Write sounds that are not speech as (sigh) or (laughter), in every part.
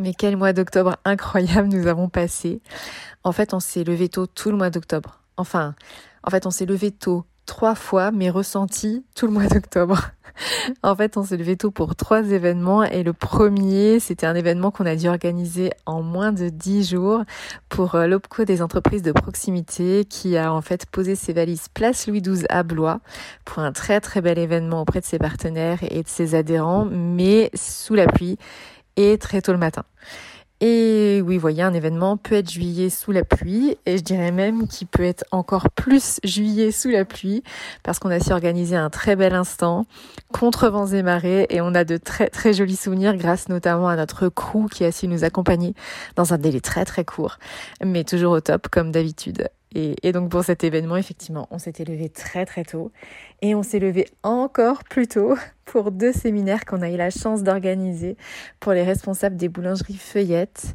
Mais quel mois d'octobre incroyable nous avons passé. En fait, on s'est levé tôt tout le mois d'octobre. Enfin, en fait, on s'est levé tôt trois fois, mais ressenti tout le mois d'octobre. (laughs) en fait, on s'est levé tôt pour trois événements et le premier, c'était un événement qu'on a dû organiser en moins de dix jours pour euh, l'OPCO des entreprises de proximité qui a en fait posé ses valises place Louis XII à Blois pour un très très bel événement auprès de ses partenaires et de ses adhérents, mais sous la pluie et très tôt le matin. Et oui, voyez, un événement peut être juillet sous la pluie, et je dirais même qu'il peut être encore plus juillet sous la pluie, parce qu'on a su organiser un très bel instant, contre vents et marées, et on a de très très jolis souvenirs grâce notamment à notre crew qui a su nous accompagner dans un délai très très court, mais toujours au top comme d'habitude. Et, donc pour cet événement, effectivement, on s'était levé très très tôt et on s'est levé encore plus tôt pour deux séminaires qu'on a eu la chance d'organiser pour les responsables des boulangeries Feuillettes.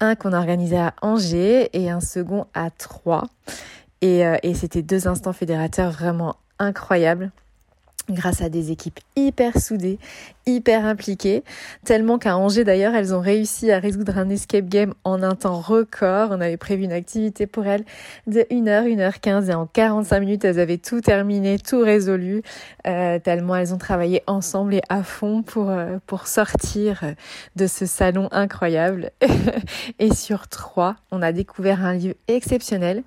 Un qu'on a organisé à Angers et un second à Troyes. Et, euh, et c'était deux instants fédérateurs vraiment incroyables grâce à des équipes hyper soudées, hyper impliquées, tellement qu'à Angers d'ailleurs, elles ont réussi à résoudre un escape game en un temps record. On avait prévu une activité pour elles de 1h, 1h15 et en 45 minutes, elles avaient tout terminé, tout résolu, euh, tellement elles ont travaillé ensemble et à fond pour, euh, pour sortir de ce salon incroyable. (laughs) et sur trois, on a découvert un lieu exceptionnel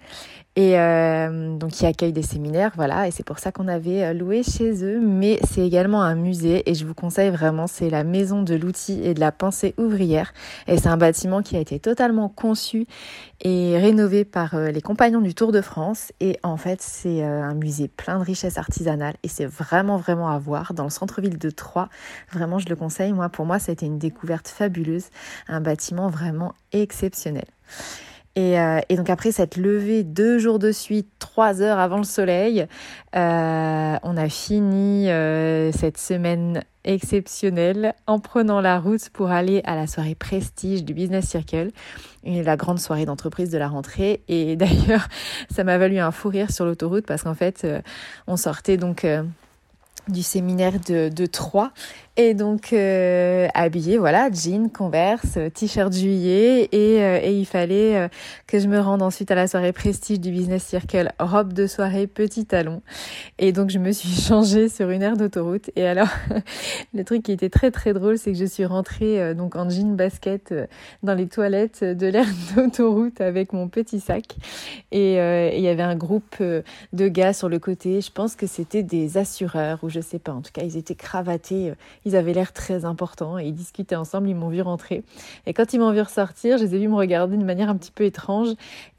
et euh, donc qui accueille des séminaires, voilà, et c'est pour ça qu'on avait euh, loué chez eux, mais c'est également un musée. Et je vous conseille vraiment, c'est la maison de l'outil et de la pensée ouvrière. Et c'est un bâtiment qui a été totalement conçu et rénové par euh, les compagnons du Tour de France. Et en fait c'est un musée plein de richesses artisanales. Et c'est vraiment vraiment à voir. Dans le centre-ville de Troyes. Vraiment je le conseille, moi pour moi ça a été une découverte fabuleuse, un bâtiment vraiment exceptionnel. Euh, et, donc après cette levée deux jours de suite, trois heures avant le soleil, euh, on a fini euh, cette semaine exceptionnelle en prenant la route pour aller à la soirée prestige du Business Circle, la grande soirée d'entreprise de la rentrée. Et (laughs) d'ailleurs, ça m'a valu un fou rire sur l'autoroute parce qu'en fait, on sortait donc du séminaire de, de Troyes et donc euh, habillé, voilà, jean, converse, t-shirt juillet et, euh, et il fallait euh, que je me rende ensuite à la soirée prestige du Business Circle, robe de soirée, petit talon. Et donc je me suis (laughs) changée sur une aire d'autoroute. Et alors (laughs) le truc qui était très très drôle, c'est que je suis rentrée euh, donc en jean basket dans les toilettes de l'aire (laughs) d'autoroute avec mon petit sac. Et il y avait un groupe de gars sur le côté. Je pense que c'était des assureurs ou je sais pas. En tout cas, ils étaient cravatés ils avaient l'air très importants et ils discutaient ensemble, ils m'ont vu rentrer. Et quand ils m'ont vu ressortir, je les ai vus me regarder d'une manière un petit peu étrange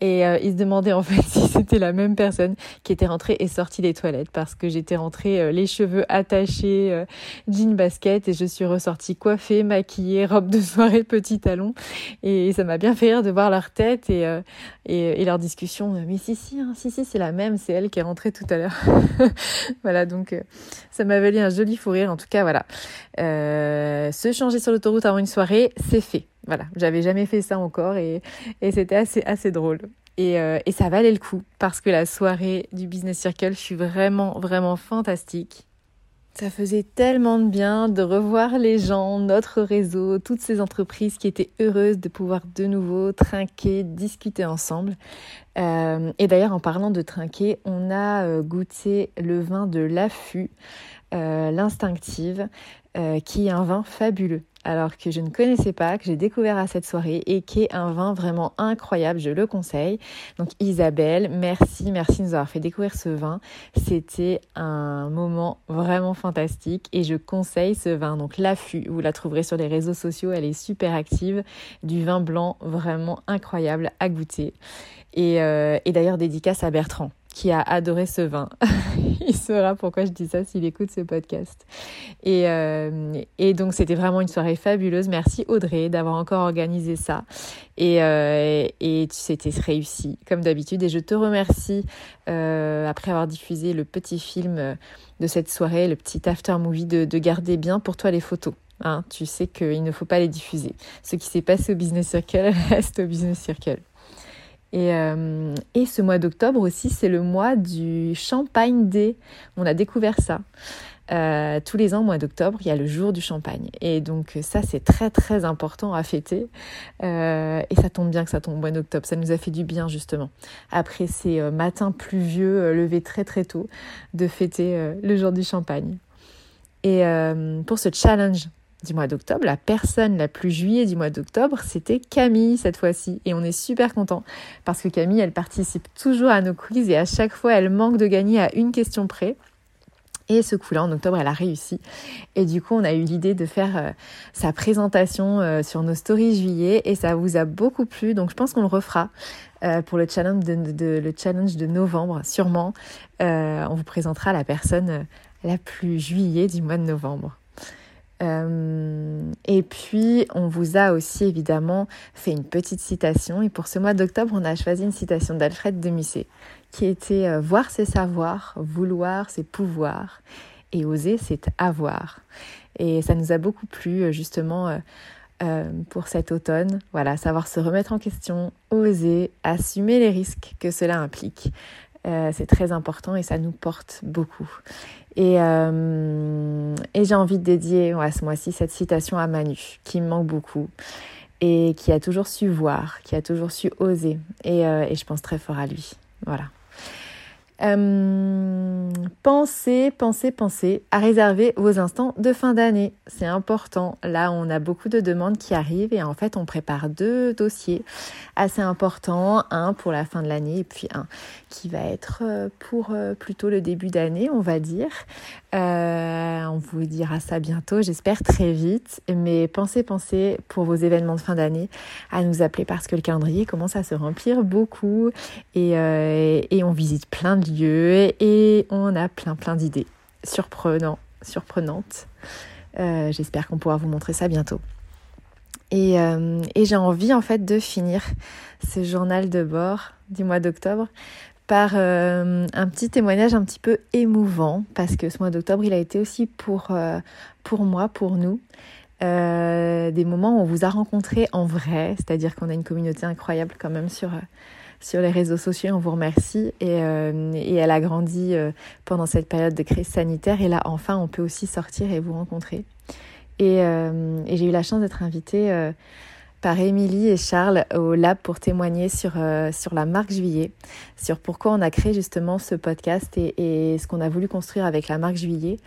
et euh, ils se demandaient en (laughs) fait si c'était la même personne qui était rentrée et sortie des toilettes parce que j'étais rentrée euh, les cheveux attachés, euh, jean basket et je suis ressortie coiffée, maquillée, robe de soirée, petit talon et ça m'a bien fait rire de voir leur tête et, et, leur discussion. Mais si, si, hein, si, si, c'est la même, c'est elle qui est rentrée tout à l'heure. (laughs) voilà, donc ça m'a valu un joli fou rire. En tout cas, voilà. Euh, se changer sur l'autoroute avant une soirée, c'est fait. Voilà, j'avais jamais fait ça encore et, et c'était assez, assez drôle. Et, euh, et ça valait le coup parce que la soirée du Business Circle fut vraiment, vraiment fantastique. Ça faisait tellement de bien de revoir les gens, notre réseau, toutes ces entreprises qui étaient heureuses de pouvoir de nouveau trinquer, discuter ensemble. Euh, et d'ailleurs, en parlant de trinquer, on a euh, goûté le vin de l'affût, euh, l'instinctive, qui est un vin fabuleux alors que je ne connaissais pas, que j'ai découvert à cette soirée et qui est un vin vraiment incroyable, je le conseille. Donc Isabelle, merci, merci de nous avoir fait découvrir ce vin. C'était un moment vraiment fantastique et je conseille ce vin. Donc l'affût, vous la trouverez sur les réseaux sociaux, elle est super active, du vin blanc vraiment incroyable à goûter. Et, euh, et d'ailleurs dédicace à Bertrand qui a adoré ce vin. (laughs) il saura pourquoi je dis ça s'il écoute ce podcast. Et, euh, et donc c'était vraiment une soirée fabuleuse. Merci Audrey d'avoir encore organisé ça. Et, euh, et c'était réussi comme d'habitude. Et je te remercie euh, après avoir diffusé le petit film de cette soirée, le petit after movie, de, de garder bien pour toi les photos. Hein, tu sais qu'il ne faut pas les diffuser. Ce qui s'est passé au Business Circle (laughs) reste au Business Circle. Et, euh, et, ce mois d'octobre aussi, c'est le mois du Champagne Day. On a découvert ça. Euh, tous les ans, au mois d'octobre, il y a le jour du champagne. Et donc ça, c'est très très important à fêter. Euh, et ça tombe bien que ça tombe au mois d'octobre. Ça nous a fait du bien justement. Après ces matins pluvieux, levés très très tôt, de fêter le jour du champagne. Et pour ce challenge du mois d'octobre, la personne la plus juillet du mois d'octobre, c'était Camille cette fois-ci. Et on est super content parce que Camille, elle participe toujours à nos quiz et à chaque fois, elle manque de gagner à une question près. Et ce coup-là, en octobre, elle a réussi. Et du coup, on a eu l'idée de faire euh, sa présentation euh, sur nos stories juillet et ça vous a beaucoup plu. Donc, je pense qu'on le refera euh, pour le challenge de, le challenge de novembre, sûrement. on vous présentera la personne la plus juillet du mois de novembre. Euh, et puis, on vous a aussi évidemment fait une petite citation. Et pour ce mois d'octobre, on a choisi une citation d'Alfred de Musset qui était euh, Voir c'est savoir, vouloir c'est pouvoir, et oser c'est avoir. Et ça nous a beaucoup plu euh, justement pour cet automne. Voilà, savoir se remettre en question, oser, assumer les risques que cela implique. C'est très important et ça nous porte beaucoup. Et, euh, et j'ai envie de dédier à ce mois-ci cette citation à Manu, qui me manque beaucoup et qui a toujours su voir, qui a toujours su oser. Et, euh, et je pense très fort à lui. Voilà. Euh, pensez, pensez, pensez à réserver vos instants de fin d'année. C'est important. Là, on a beaucoup de demandes qui arrivent et en fait, on prépare deux dossiers assez importants. Un pour la fin de l'année et puis un qui va être euh, pour euh, plutôt le début d'année, on va dire. On vous dira ça bientôt, j'espère très vite. Mais pensez, pensez pour vos événements de fin d'année à nous appeler parce que le calendrier commence à se remplir beaucoup et, et on visite plein de et on a plein plein d'idées surprenantes, surprenantes. Euh, j'espère qu'on pourra vous montrer ça bientôt. Et, euh, et j'ai envie en fait de finir ce journal de bord du mois d'octobre par euh, un petit témoignage un petit peu émouvant parce que ce mois d'octobre il a été aussi pour, pour moi, pour nous. Des moments où on vous a rencontrés en vrai, c'est-à-dire qu'on a une communauté incroyable quand même sur, sur les réseaux sociaux, on vous remercie et, euh, elle a grandi euh, pendant cette période de crise sanitaire et là enfin on peut aussi sortir et vous rencontrer. Et, euh, j'ai eu la chance d'être invitée par Émilie et Charles au lab pour témoigner sur, sur la marque Juillet, sur pourquoi on a créé justement ce podcast et, ce qu'on a voulu construire avec la marque Juillet.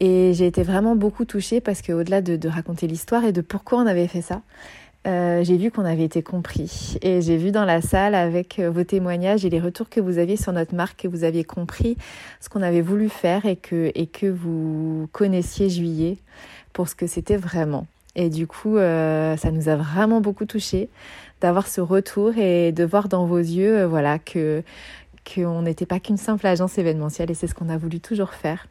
Et j'ai été vraiment beaucoup touchée parce qu'au-delà de, de raconter l'histoire et de pourquoi on avait fait ça, euh, j'ai vu qu'on avait été compris. Et j'ai vu dans la salle avec vos témoignages et les retours que vous aviez sur notre marque que vous aviez compris ce qu'on avait voulu faire et que, et que vous connaissiez Juillet pour ce que c'était vraiment. Et du coup, euh, ça nous a vraiment beaucoup touché d'avoir ce retour et de voir dans vos yeux, euh, voilà, que qu'on n'était pas qu'une simple agence événementielle et c'est ce qu'on a voulu toujours faire.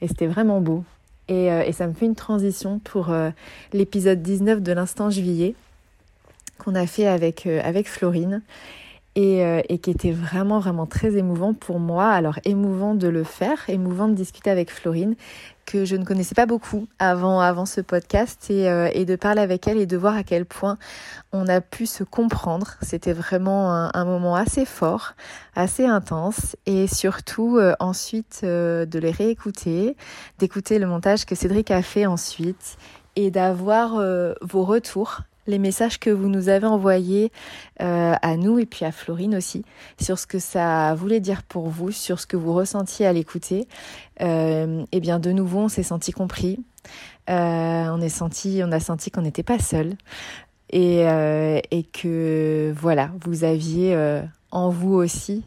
Et c'était vraiment beau. Et, euh, ça me fait une transition pour euh, l'épisode 19 de l'instant juillet qu'on a fait avec, euh, avec Florine et, euh, et, qui était vraiment, vraiment très émouvant pour moi. Alors émouvant de le faire, émouvant de discuter avec Florine, que je ne connaissais pas beaucoup avant, avant ce podcast, et, euh, et de parler avec elle et de voir à quel point on a pu se comprendre. C'était vraiment un, moment assez fort, assez intense, et surtout ensuite de les réécouter, d'écouter le montage que Cédric a fait ensuite, et d'avoir vos retours les messages que vous nous avez envoyés euh, à nous et puis à Florine aussi sur ce que ça voulait dire pour vous, sur ce que vous ressentiez à l'écouter. Euh, et bien de nouveau, on s'est senti compris, on, est senti, on a senti qu'on n'était pas seul et, et, que voilà, vous aviez en vous aussi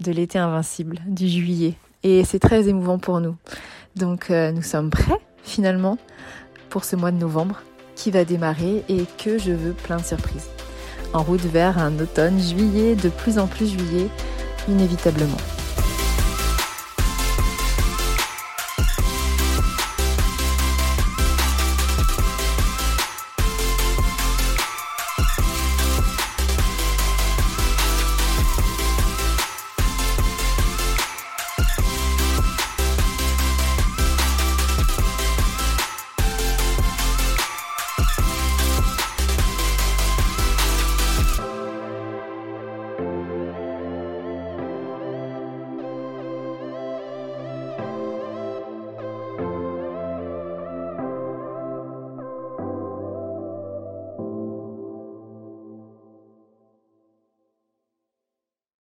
de l'été invincible, du juillet. Et c'est très émouvant pour nous. Donc nous sommes prêts finalement pour ce mois de novembre qui va démarrer et que je veux plein de surprises. En route vers un automne, juillet, de plus en plus juillet, inévitablement.